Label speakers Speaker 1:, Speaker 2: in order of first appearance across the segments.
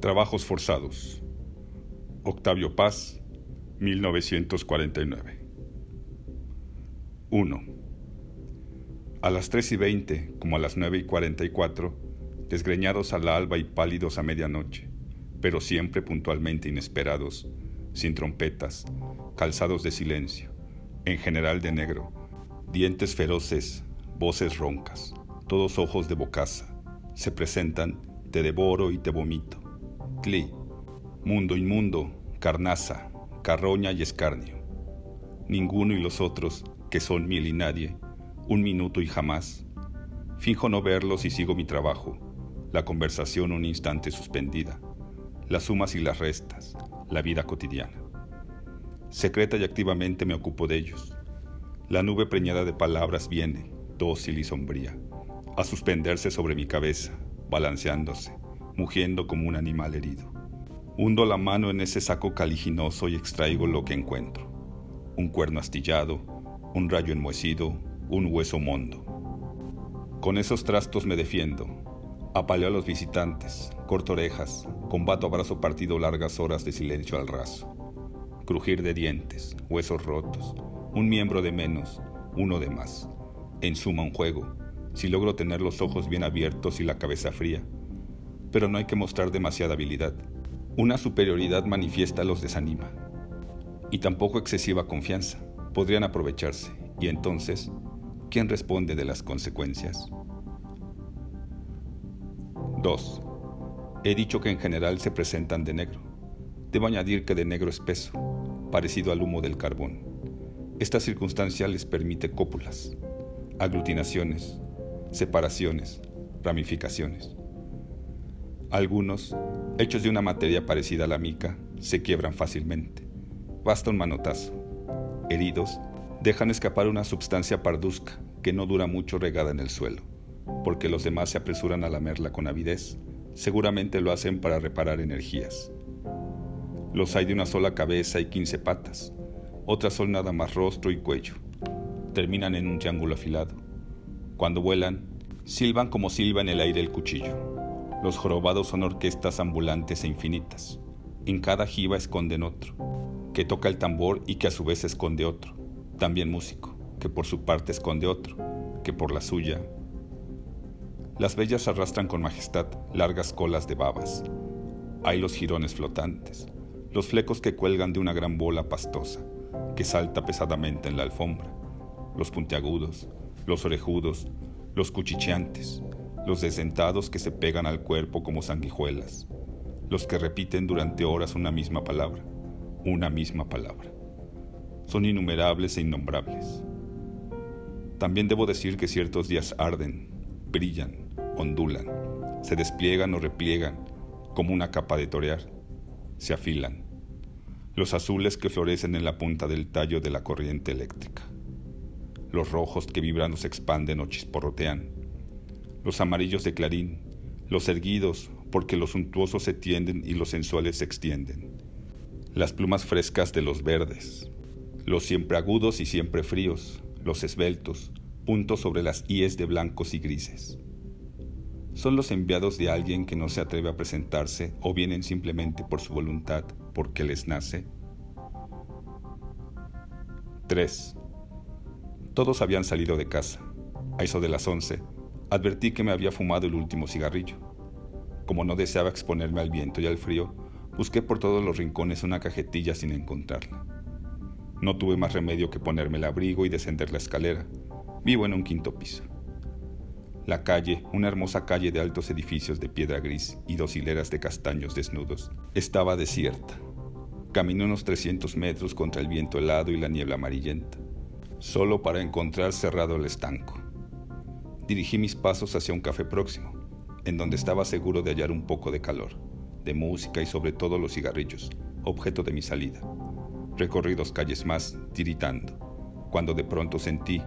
Speaker 1: Trabajos forzados. Octavio Paz, 1949. 1. A las 3 y 20, como a las 9 y 44, desgreñados a la alba y pálidos a medianoche, pero siempre puntualmente inesperados, sin trompetas, calzados de silencio, en general de negro, dientes feroces, voces roncas, todos ojos de bocaza, se presentan, te devoro y te vomito Cli, mundo inmundo, carnaza, carroña y escarnio. Ninguno y los otros, que son mil y nadie, un minuto y jamás. Finjo no verlos y sigo mi trabajo, la conversación un instante suspendida, las sumas y las restas, la vida cotidiana. Secreta y activamente me ocupo de ellos. La nube preñada de palabras viene, dócil y sombría, a suspenderse sobre mi cabeza, balanceándose, mugiendo como un animal herido. Hundo la mano en ese saco caliginoso y extraigo lo que encuentro. Un cuerno astillado, un rayo enmohecido, un hueso mondo. Con esos trastos me defiendo. Apaleo a los visitantes, corto orejas, combato a brazo partido largas horas de silencio al raso. Crujir de dientes, huesos rotos, un miembro de menos, uno de más. En suma un juego, si logro tener los ojos bien abiertos y la cabeza fría, pero no hay que mostrar demasiada habilidad. Una superioridad manifiesta los desanima. Y tampoco excesiva confianza. Podrían aprovecharse. Y entonces, ¿quién responde de las consecuencias? 2. He dicho que en general se presentan de negro. Debo añadir que de negro espeso, parecido al humo del carbón. Esta circunstancia les permite cópulas, aglutinaciones, separaciones, ramificaciones. Algunos, hechos de una materia parecida a la mica, se quiebran fácilmente. Basta un manotazo. Heridos, dejan escapar una substancia parduzca que no dura mucho regada en el suelo, porque los demás se apresuran a lamerla con avidez. Seguramente lo hacen para reparar energías. Los hay de una sola cabeza y quince patas. Otras son nada más rostro y cuello. Terminan en un triángulo afilado. Cuando vuelan, silban como silba en el aire el cuchillo. Los jorobados son orquestas ambulantes e infinitas. En cada jiba esconden otro, que toca el tambor y que a su vez esconde otro. También músico, que por su parte esconde otro, que por la suya. Las bellas arrastran con majestad largas colas de babas. Hay los jirones flotantes, los flecos que cuelgan de una gran bola pastosa, que salta pesadamente en la alfombra, los puntiagudos, los orejudos, los cuchicheantes, los desentados que se pegan al cuerpo como sanguijuelas, los que repiten durante horas una misma palabra, una misma palabra. Son innumerables e innombrables. También debo decir que ciertos días arden, brillan, ondulan, se despliegan o repliegan como una capa de torear, se afilan. Los azules que florecen en la punta del tallo de la corriente eléctrica. Los rojos que vibrando se expanden o chisporrotean los amarillos de clarín, los erguidos, porque los suntuosos se tienden y los sensuales se extienden, las plumas frescas de los verdes, los siempre agudos y siempre fríos, los esbeltos, puntos sobre las íes de blancos y grises. Son los enviados de alguien que no se atreve a presentarse o vienen simplemente por su voluntad, porque les nace. 3. Todos habían salido de casa. A eso de las once, advertí que me había fumado el último cigarrillo. Como no deseaba exponerme al viento y al frío, busqué por todos los rincones una cajetilla sin encontrarla. No tuve más remedio que ponerme el abrigo y descender la escalera. Vivo en un quinto piso. La calle, una hermosa calle de altos edificios de piedra gris y dos hileras de castaños desnudos, estaba desierta. Caminé unos 300 metros contra el viento helado y la niebla amarillenta, solo para encontrar cerrado el estanco dirigí mis pasos hacia un café próximo, en donde estaba seguro de hallar un poco de calor, de música y sobre todo los cigarrillos, objeto de mi salida. Recorrí dos calles más, tiritando, cuando de pronto sentí,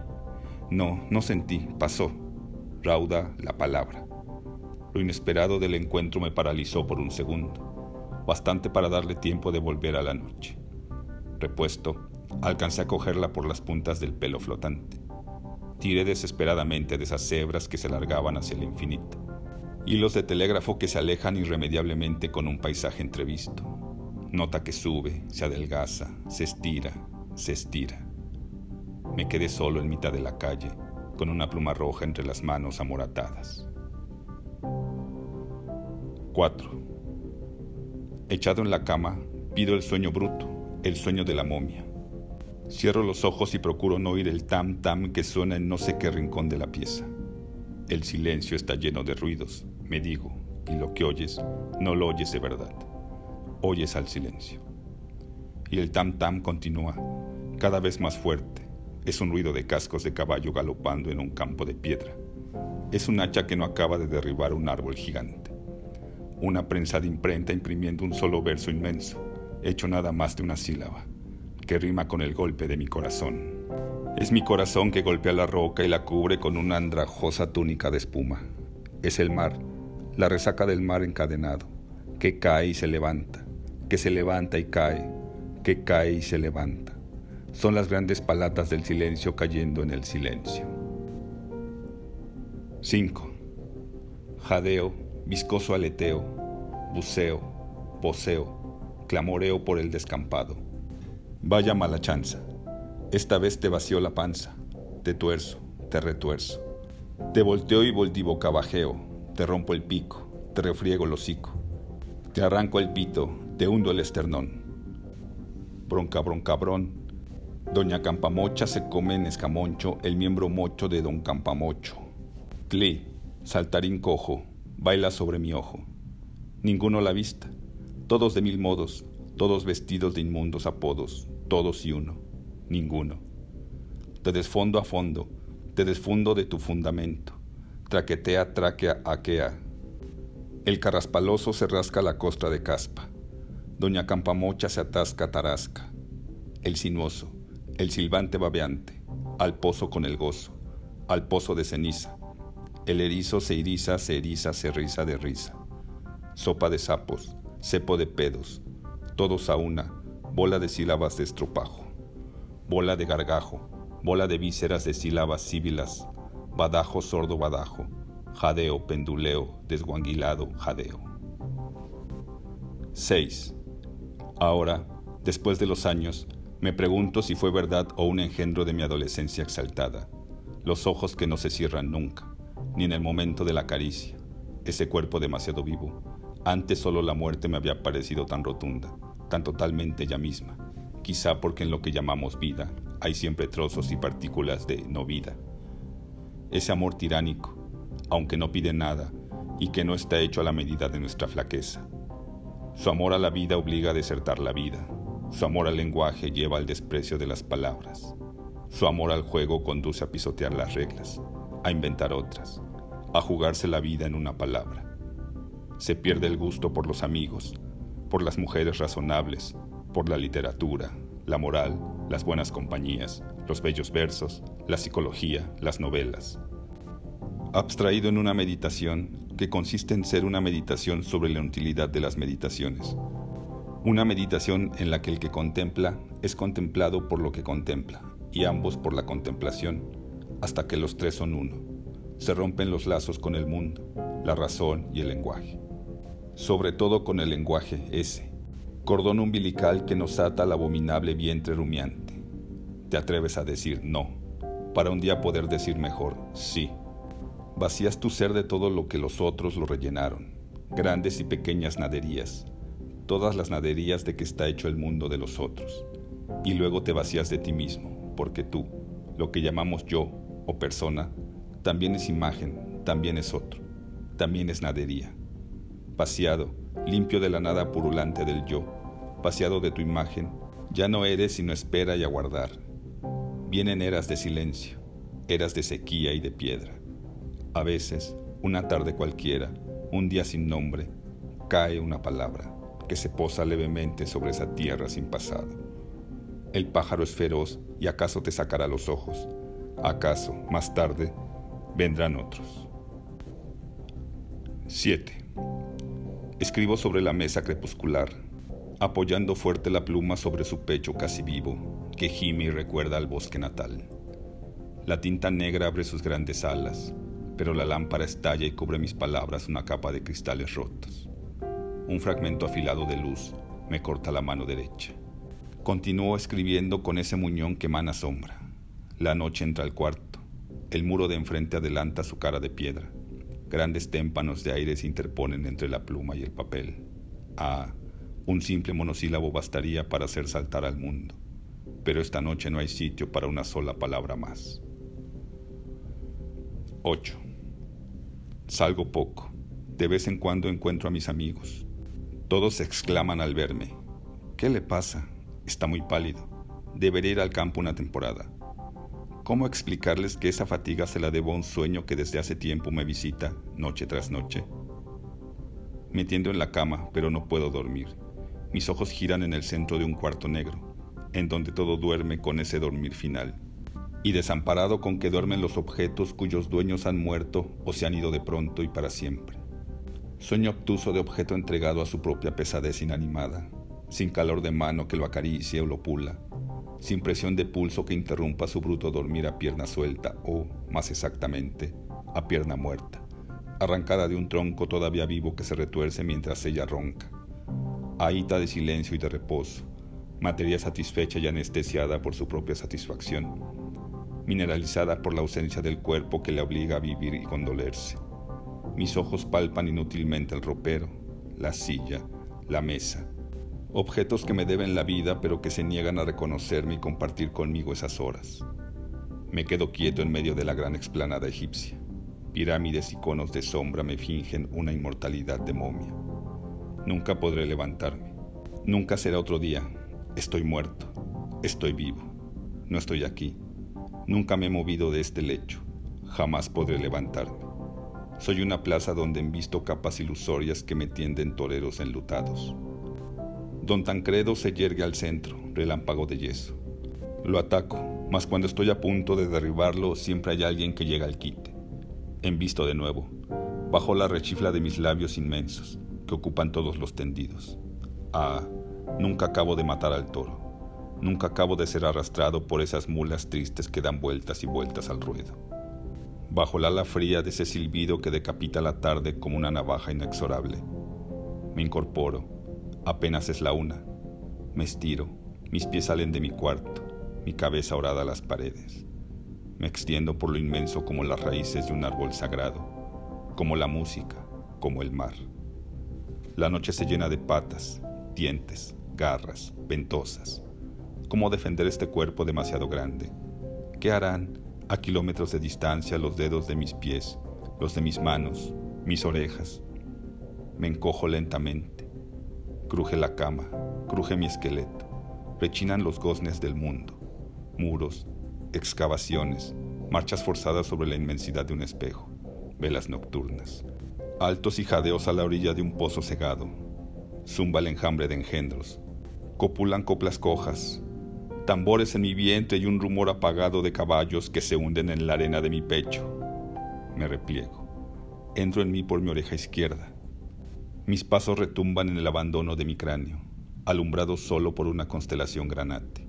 Speaker 1: no, no sentí, pasó, rauda la palabra. Lo inesperado del encuentro me paralizó por un segundo, bastante para darle tiempo de volver a la noche. Repuesto, alcancé a cogerla por las puntas del pelo flotante. Tiré desesperadamente de esas cebras que se largaban hacia el infinito. Hilos de telégrafo que se alejan irremediablemente con un paisaje entrevisto. Nota que sube, se adelgaza, se estira, se estira. Me quedé solo en mitad de la calle, con una pluma roja entre las manos amoratadas. 4. Echado en la cama, pido el sueño bruto, el sueño de la momia. Cierro los ojos y procuro no oír el tam tam que suena en no sé qué rincón de la pieza. El silencio está lleno de ruidos, me digo, y lo que oyes, no lo oyes de verdad. Oyes al silencio. Y el tam tam continúa, cada vez más fuerte. Es un ruido de cascos de caballo galopando en un campo de piedra. Es un hacha que no acaba de derribar un árbol gigante. Una prensa de imprenta imprimiendo un solo verso inmenso, hecho nada más de una sílaba, que rima con el golpe de mi corazón. Es mi corazón que golpea la roca y la cubre con una andrajosa túnica de espuma. Es el mar, la resaca del mar encadenado, que cae y se levanta, que se levanta y cae, que cae y se levanta. Son las grandes palatas del silencio cayendo en el silencio. 5. Jadeo, viscoso aleteo, buceo, poseo, clamoreo por el descampado. Vaya mala chanza. Esta vez te vació la panza, te tuerzo, te retuerzo. Te volteo y bajeo, te rompo el pico, te refriego el hocico. Te arranco el pito, te hundo el esternón. Bronca, broncabrón. Doña Campamocha se come en escamoncho el miembro mocho de don Campamocho. Cli, saltarín cojo, baila sobre mi ojo. Ninguno la vista, todos de mil modos, todos vestidos de inmundos apodos, todos y uno ninguno. Te desfondo a fondo, te desfundo de tu fundamento. Traquetea, traquea, aquea. El carraspaloso se rasca la costra de caspa. Doña Campamocha se atasca, tarasca. El sinuoso, el silbante babeante, al pozo con el gozo, al pozo de ceniza. El erizo se iriza, se eriza, se riza de risa. Sopa de sapos, cepo de pedos, todos a una, bola de sílabas de estropajo bola de gargajo, bola de vísceras de sílabas síbilas, badajo sordo badajo, jadeo penduleo desguanguilado jadeo. 6. Ahora, después de los años, me pregunto si fue verdad o un engendro de mi adolescencia exaltada, los ojos que no se cierran nunca, ni en el momento de la caricia, ese cuerpo demasiado vivo. Antes solo la muerte me había parecido tan rotunda, totalmente ella misma quizá porque en lo que llamamos vida hay siempre trozos y partículas de no vida. Ese amor tiránico, aunque no pide nada y que no está hecho a la medida de nuestra flaqueza. Su amor a la vida obliga a desertar la vida. Su amor al lenguaje lleva al desprecio de las palabras. Su amor al juego conduce a pisotear las reglas, a inventar otras, a jugarse la vida en una palabra. Se pierde el gusto por los amigos, por las mujeres razonables, por la literatura, la moral, las buenas compañías, los bellos versos, la psicología, las novelas. Abstraído en una meditación que consiste en ser una meditación sobre la utilidad de las meditaciones. Una meditación en la que el que contempla es contemplado por lo que contempla, y ambos por la contemplación, hasta que los tres son uno. Se rompen los lazos con el mundo, la razón y el lenguaje. Sobre todo con el lenguaje ese, cordón umbilical que nos ata al abominable vientre rumiante. Te atreves a decir no, para un día poder decir mejor sí. Vacías tu ser de todo lo que los otros lo rellenaron, grandes y pequeñas naderías, todas las naderías de que está hecho el mundo de los otros. Y luego te vacías de ti mismo, porque tú, lo que llamamos yo o persona, también es imagen, también es otro, también es nadería. Vaciado, limpio de la nada purulante del yo, paseado de tu imagen, ya no eres sino espera y aguardar. Vienen eras de silencio, eras de sequía y de piedra. A veces, una tarde cualquiera, un día sin nombre, cae una palabra que se posa levemente sobre esa tierra sin pasado. El pájaro es feroz y acaso te sacará los ojos. Acaso, más tarde, vendrán otros. 7. Escribo sobre la mesa crepuscular, apoyando fuerte la pluma sobre su pecho casi vivo, que gime y recuerda al bosque natal. La tinta negra abre sus grandes alas, pero la lámpara estalla y cubre mis palabras una capa de cristales rotos. Un fragmento afilado de luz me corta la mano derecha. Continúo escribiendo con ese muñón que emana sombra. La noche entra al cuarto. El muro de enfrente adelanta su cara de piedra. Grandes témpanos de aire se interponen entre la pluma y el papel. Ah, un simple monosílabo bastaría para hacer saltar al mundo. Pero esta noche no hay sitio para una sola palabra más. 8. Salgo poco. De vez en cuando encuentro a mis amigos. Todos exclaman al verme. ¿Qué le pasa? Está muy pálido. Debería ir al campo una temporada. ¿Cómo explicarles que esa fatiga se la debo a un sueño que desde hace tiempo me visita noche tras noche? Me tiendo en la cama, pero no puedo dormir. Mis ojos giran en el centro de un cuarto negro, en donde todo duerme con ese dormir final y desamparado con que duermen los objetos cuyos dueños han muerto o se han ido de pronto y para siempre. Sueño obtuso de objeto entregado a su propia pesadez inanimada, sin calor de mano que lo acaricie o lo pula, sin presión de pulso que interrumpa su bruto dormir a pierna suelta o, más exactamente, a pierna muerta, arrancada de un tronco todavía vivo que se retuerce mientras ella ronca. Ahita de silencio y de reposo, materia satisfecha y anestesiada por su propia satisfacción, mineralizada por la ausencia del cuerpo que le obliga a vivir y condolerse. Mis ojos palpan inútilmente el ropero, la silla, la mesa, objetos que me deben la vida pero que se niegan a reconocerme y compartir conmigo esas horas. Me quedo quieto en medio de la gran explanada egipcia. Pirámides y conos de sombra me fingen una inmortalidad de momia. Nunca podré levantarme. Nunca será otro día. Estoy muerto. Estoy vivo. No estoy aquí. Nunca me he movido de este lecho, jamás podré levantarme. Soy una plaza donde visto capas ilusorias que me tienden toreros enlutados. Don Tancredo se yergue al centro, relámpago de yeso. Lo ataco, mas cuando estoy a punto de derribarlo siempre hay alguien que llega al quite. Envisto de nuevo, bajo la rechifla de mis labios inmensos, que ocupan todos los tendidos. Ah, nunca acabo de matar al toro. Nunca acabo de ser arrastrado por esas mulas tristes que dan vueltas y vueltas al ruedo. Bajo la ala fría de ese silbido que decapita la tarde como una navaja inexorable. Me incorporo, apenas es la una. Me estiro, mis pies salen de mi cuarto, mi cabeza orada a las paredes. Me extiendo por lo inmenso como las raíces de un árbol sagrado, como la música, como el mar. La noche se llena de patas, dientes, garras, ventosas. ¿Cómo defender este cuerpo demasiado grande? ¿Qué harán a kilómetros de distancia los dedos de mis pies, los de mis manos, mis orejas? Me encojo lentamente. Cruje la cama, cruje mi esqueleto. Rechinan los goznes del mundo. Muros, excavaciones, marchas forzadas sobre la inmensidad de un espejo, velas nocturnas. Altos y jadeos a la orilla de un pozo cegado. Zumba el enjambre de engendros. Copulan coplas cojas, tambores en mi vientre y un rumor apagado de caballos que se hunden en la arena de mi pecho. Me repliego. Entro en mí por mi oreja izquierda. Mis pasos retumban en el abandono de mi cráneo, alumbrado solo por una constelación granate.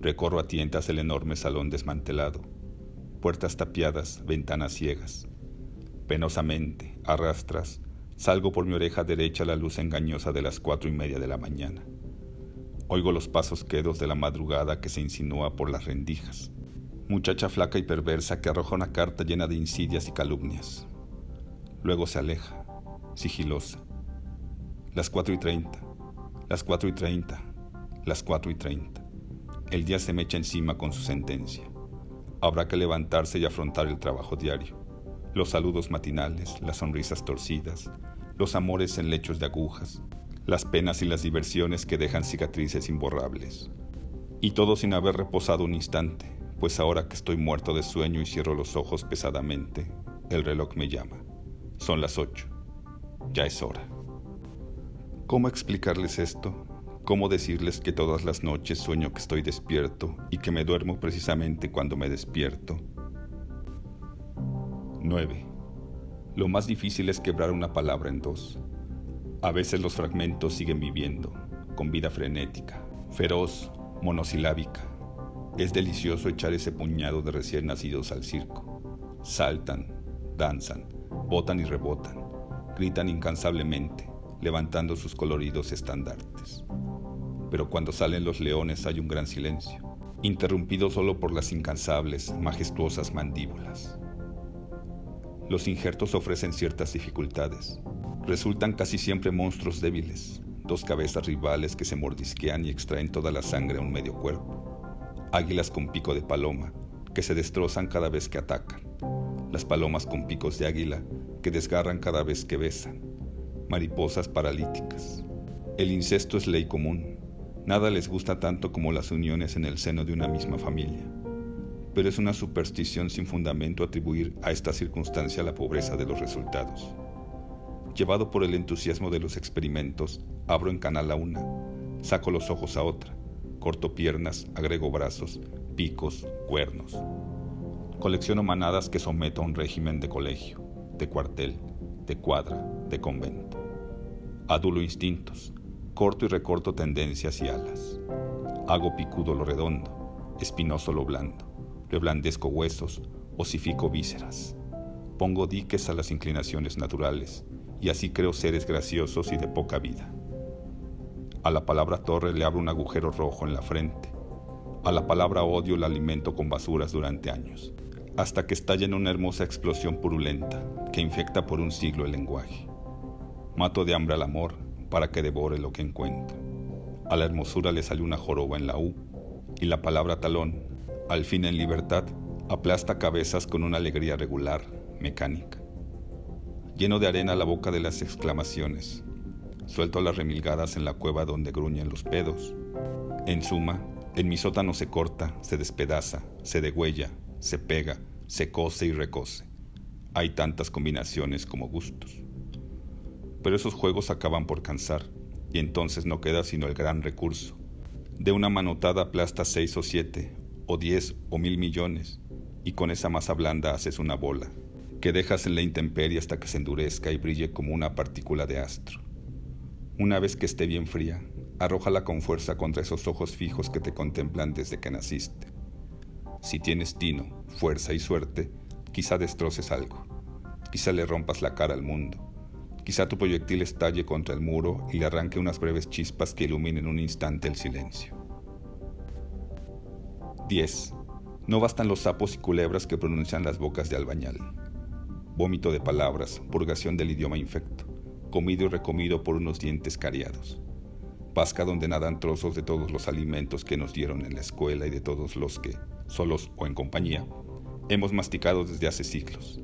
Speaker 1: Recorro a tientas el enorme salón desmantelado, puertas tapiadas, ventanas ciegas. Penosamente, arrastras, salgo por mi oreja derecha la luz engañosa de las cuatro y media de la mañana. Oigo los pasos quedos de la madrugada que se insinúa por las rendijas. Muchacha flaca y perversa que arroja una carta llena de insidias y calumnias. Luego se aleja, sigilosa. Las cuatro y treinta, las cuatro y treinta, las cuatro y treinta. El día se me echa encima con su sentencia. Habrá que levantarse y afrontar el trabajo diario. Los saludos matinales, las sonrisas torcidas, los amores en lechos de agujas, las penas y las diversiones que dejan cicatrices imborrables. Y todo sin haber reposado un instante, pues ahora que estoy muerto de sueño y cierro los ojos pesadamente, el reloj me llama. Son las ocho. Ya es hora. ¿Cómo explicarles esto? ¿Cómo decirles que todas las noches sueño que estoy despierto y que me duermo precisamente cuando me despierto? 9. Lo más difícil es quebrar una palabra en dos. A veces los fragmentos siguen viviendo, con vida frenética, feroz, monosilábica. Es delicioso echar ese puñado de recién nacidos al circo. Saltan, danzan, botan y rebotan, gritan incansablemente, levantando sus coloridos estandartes. Pero cuando salen los leones hay un gran silencio, interrumpido solo por las incansables, majestuosas mandíbulas. Los injertos ofrecen ciertas dificultades. Resultan casi siempre monstruos débiles, dos cabezas rivales que se mordisquean y extraen toda la sangre a un medio cuerpo. Águilas con pico de paloma, que se destrozan cada vez que atacan. Las palomas con picos de águila, que desgarran cada vez que besan. Mariposas paralíticas. El incesto es ley común. Nada les gusta tanto como las uniones en el seno de una misma familia pero es una superstición sin fundamento atribuir a esta circunstancia la pobreza de los resultados. Llevado por el entusiasmo de los experimentos, abro en canal a una, saco los ojos a otra, corto piernas, agrego brazos, picos, cuernos. Colecciono manadas que someto a un régimen de colegio, de cuartel, de cuadra, de convento. Adulo instintos, corto y recorto tendencias y alas. Hago picudo lo redondo, espinoso lo blando reblandezco huesos, osifico vísceras. Pongo diques a las inclinaciones naturales y así creo seres graciosos y de poca vida. A la palabra torre le abro un agujero rojo en la frente. A la palabra odio la alimento con basuras durante años, hasta que estalla en una hermosa explosión purulenta que infecta por un siglo el lenguaje. Mato de hambre al amor para que devore lo que encuentre. A la hermosura le sale una joroba en la U y la palabra talón al fin en libertad, aplasta cabezas con una alegría regular, mecánica. Lleno de arena la boca de las exclamaciones, suelto las remilgadas en la cueva donde gruñen los pedos. En suma, en mi sótano se corta, se despedaza, se degüella, se pega, se cose y recose. Hay tantas combinaciones como gustos. Pero esos juegos acaban por cansar, y entonces no queda sino el gran recurso. De una manotada aplasta seis o siete, o diez o mil millones, y con esa masa blanda haces una bola, que dejas en la intemperie hasta que se endurezca y brille como una partícula de astro. Una vez que esté bien fría, arrójala con fuerza contra esos ojos fijos que te contemplan desde que naciste. Si tienes tino, fuerza y suerte, quizá destroces algo, quizá le rompas la cara al mundo, quizá tu proyectil estalle contra el muro y le arranque unas breves chispas que iluminen un instante el silencio. 10. No bastan los sapos y culebras que pronuncian las bocas de albañal. Vómito de palabras, purgación del idioma infecto, comido y recomido por unos dientes cariados. Pasca donde nadan trozos de todos los alimentos que nos dieron en la escuela y de todos los que, solos o en compañía, hemos masticado desde hace siglos.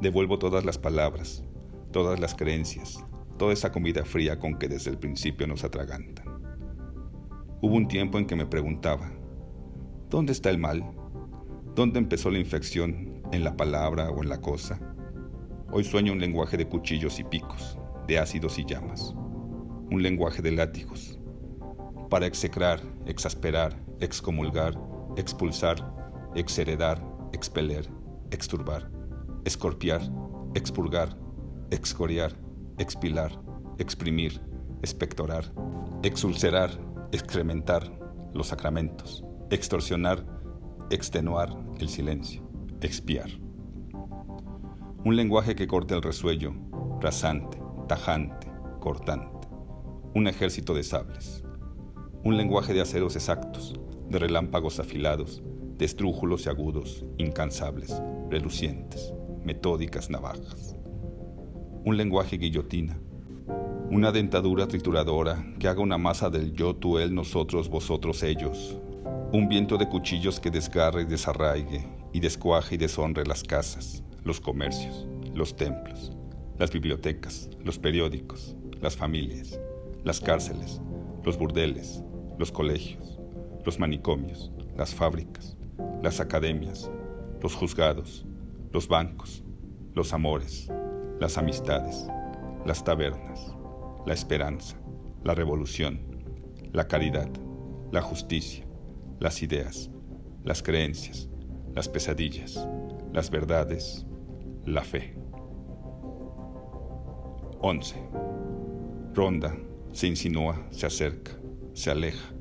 Speaker 1: Devuelvo todas las palabras, todas las creencias, toda esa comida fría con que desde el principio nos atragantan. Hubo un tiempo en que me preguntaba, ¿Dónde está el mal? ¿Dónde empezó la infección? ¿En la palabra o en la cosa? Hoy sueño un lenguaje de cuchillos y picos, de ácidos y llamas. Un lenguaje de látigos. Para execrar, exasperar, excomulgar, expulsar, exheredar, expeler, exturbar, escorpiar, expurgar, excoriar, expilar, exprimir, expectorar, exulcerar, excrementar, los sacramentos extorsionar, extenuar el silencio, expiar. Un lenguaje que corte el resuello, rasante, tajante, cortante. Un ejército de sables. Un lenguaje de aceros exactos, de relámpagos afilados, de estrújulos y agudos, incansables, relucientes, metódicas navajas. Un lenguaje guillotina. Una dentadura trituradora que haga una masa del yo, tú, él, nosotros, vosotros, ellos, un viento de cuchillos que desgarre y desarraigue y descuaje y deshonre las casas, los comercios, los templos, las bibliotecas, los periódicos, las familias, las cárceles, los burdeles, los colegios, los manicomios, las fábricas, las academias, los juzgados, los bancos, los amores, las amistades, las tabernas, la esperanza, la revolución, la caridad, la justicia, las ideas, las creencias, las pesadillas, las verdades, la fe. 11. Ronda, se insinúa, se acerca, se aleja,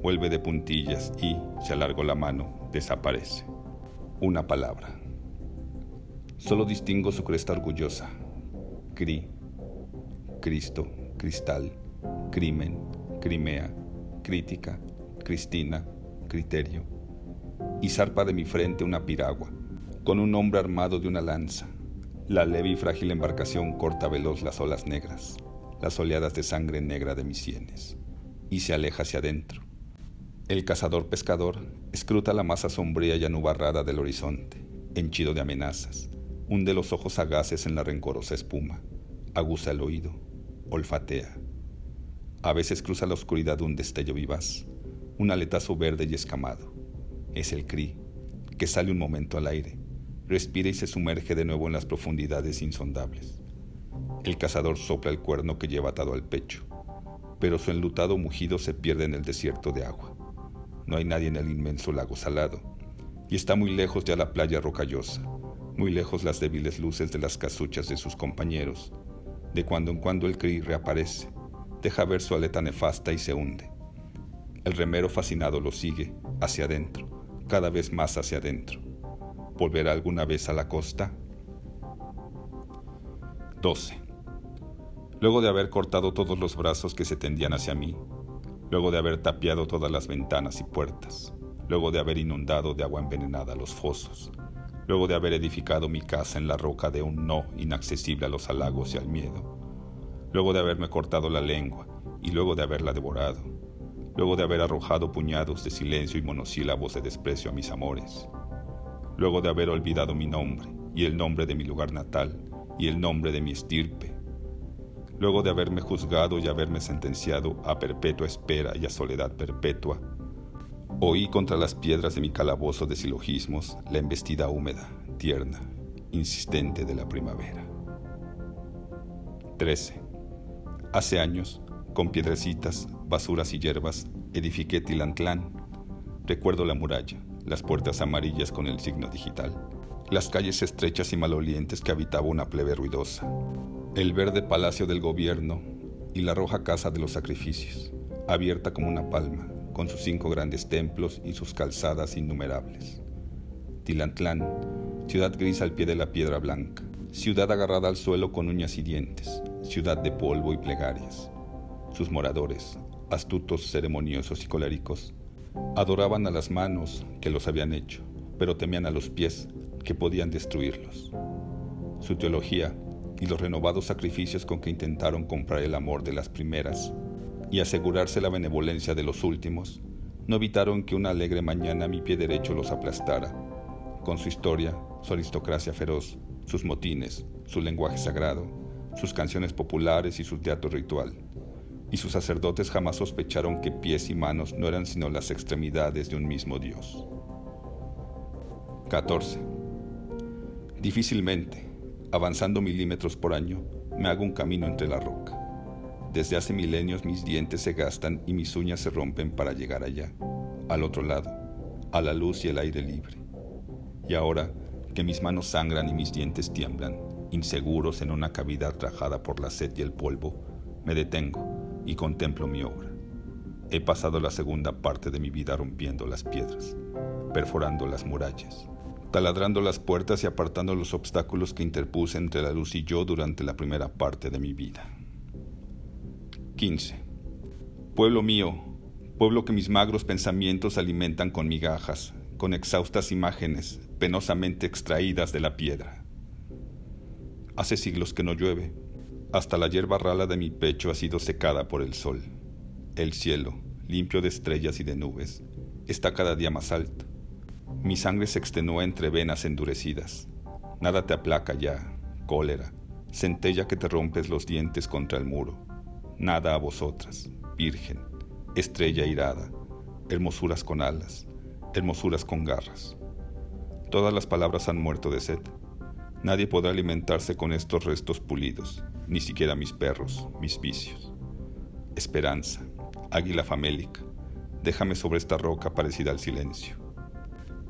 Speaker 1: vuelve de puntillas y, si alargo la mano, desaparece. Una palabra. Solo distingo su cresta orgullosa. Cri, Cristo, cristal, crimen, Crimea, crítica, Cristina, criterio. Y zarpa de mi frente una piragua, con un hombre armado de una lanza. La leve y frágil embarcación corta veloz las olas negras, las oleadas de sangre negra de mis sienes, y se aleja hacia adentro. El cazador pescador escruta la masa sombría y anubarrada del horizonte, henchido de amenazas, hunde los ojos sagaces en la rencorosa espuma, aguza el oído, olfatea. A veces cruza la oscuridad un destello vivaz, un aletazo verde y escamado. Es el cri, que sale un momento al aire, respira y se sumerge de nuevo en las profundidades insondables. El cazador sopla el cuerno que lleva atado al pecho, pero su enlutado mugido se pierde en el desierto de agua. No hay nadie en el inmenso lago salado, y está muy lejos ya la playa rocallosa, muy lejos las débiles luces de las casuchas de sus compañeros. De cuando en cuando el cri reaparece, deja ver su aleta nefasta y se hunde. El remero fascinado lo sigue, hacia adentro, cada vez más hacia adentro. ¿Volverá alguna vez a la costa? 12. Luego de haber cortado todos los brazos que se tendían hacia mí, luego de haber tapiado todas las ventanas y puertas, luego de haber inundado de agua envenenada los fosos, luego de haber edificado mi casa en la roca de un no inaccesible a los halagos y al miedo, luego de haberme cortado la lengua y luego de haberla devorado, luego de haber arrojado puñados de silencio y monosílabos de desprecio a mis amores, luego de haber olvidado mi nombre y el nombre de mi lugar natal y el nombre de mi estirpe, luego de haberme juzgado y haberme sentenciado a perpetua espera y a soledad perpetua, oí contra las piedras de mi calabozo de silogismos la embestida húmeda, tierna, insistente de la primavera. 13. Hace años, con piedrecitas, basuras y hierbas, edifiqué Tilantlán. Recuerdo la muralla, las puertas amarillas con el signo digital, las calles estrechas y malolientes que habitaba una plebe ruidosa, el verde palacio del gobierno y la roja casa de los sacrificios, abierta como una palma, con sus cinco grandes templos y sus calzadas innumerables. Tilantlán, ciudad gris al pie de la piedra blanca, ciudad agarrada al suelo con uñas y dientes, ciudad de polvo y plegarias. Sus moradores, astutos, ceremoniosos y coléricos, adoraban a las manos que los habían hecho, pero temían a los pies que podían destruirlos. Su teología y los renovados sacrificios con que intentaron comprar el amor de las primeras y asegurarse la benevolencia de los últimos, no evitaron que una alegre mañana mi pie derecho los aplastara, con su historia, su aristocracia feroz, sus motines, su lenguaje sagrado, sus canciones populares y su teatro ritual. Y sus sacerdotes jamás sospecharon que pies y manos no eran sino las extremidades de un mismo Dios. 14. Difícilmente, avanzando milímetros por año, me hago un camino entre la roca. Desde hace milenios mis dientes se gastan y mis uñas se rompen para llegar allá, al otro lado, a la luz y el aire libre. Y ahora que mis manos sangran y mis dientes tiemblan, inseguros en una cavidad rajada por la sed y el polvo, me detengo y contemplo mi obra. He pasado la segunda parte de mi vida rompiendo las piedras, perforando las murallas, taladrando las puertas y apartando los obstáculos que interpuse entre la luz y yo durante la primera parte de mi vida. 15. Pueblo mío, pueblo que mis magros pensamientos alimentan con migajas, con exhaustas imágenes penosamente extraídas de la piedra. Hace siglos que no llueve, hasta la hierba rala de mi pecho ha sido secada por el sol. El cielo, limpio de estrellas y de nubes, está cada día más alto mi sangre se extenúa entre venas endurecidas. Nada te aplaca ya, cólera, centella que te rompes los dientes contra el muro. Nada a vosotras, virgen, estrella irada, hermosuras con alas, hermosuras con garras. Todas las palabras han muerto de sed. Nadie podrá alimentarse con estos restos pulidos, ni siquiera mis perros, mis vicios. Esperanza, águila famélica, déjame sobre esta roca parecida al silencio.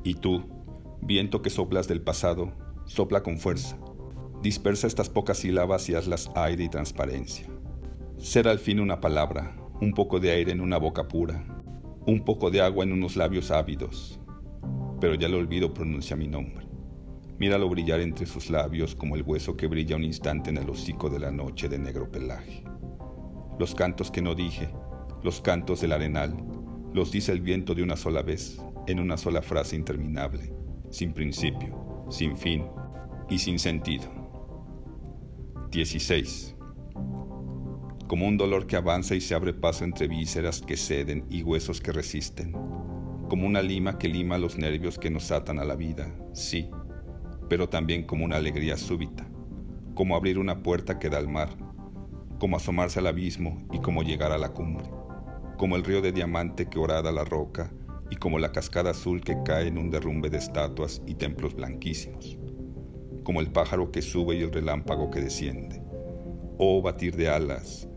Speaker 1: Y tú, viento que soplas del pasado, sopla con fuerza. Dispersa estas pocas sílabas y hazlas aire y transparencia. Ser al fin una palabra, un poco de aire en una boca pura, un poco de agua en unos labios ávidos. Pero ya lo olvido pronuncia mi nombre. Míralo brillar entre sus labios como el hueso que brilla un instante en el hocico de la noche de negro pelaje. Los cantos que no dije, los cantos del arenal, los dice el viento de una sola vez, en una sola frase interminable, sin principio, sin fin y sin sentido. 16. Como un dolor que avanza y se abre paso entre vísceras que ceden y huesos que resisten. Como una lima que lima los nervios que nos atan a la vida, sí, pero también como una alegría súbita, como abrir una puerta que da al mar, como asomarse al abismo y como llegar a la cumbre, como el río de diamante que orada la roca y como la cascada azul que cae en un derrumbe de estatuas y templos blanquísimos, como el pájaro que sube y el relámpago que desciende. Oh batir de alas,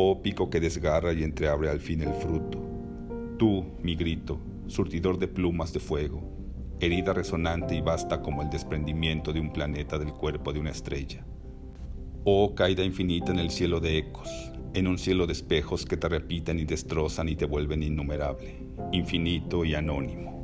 Speaker 1: oh pico que desgarra y entreabre al fin el fruto. Tú, mi grito, surtidor de plumas de fuego, herida resonante y vasta como el desprendimiento de un planeta del cuerpo de una estrella. Oh caída infinita en el cielo de ecos, en un cielo de espejos que te repiten y destrozan y te vuelven innumerable, infinito y anónimo.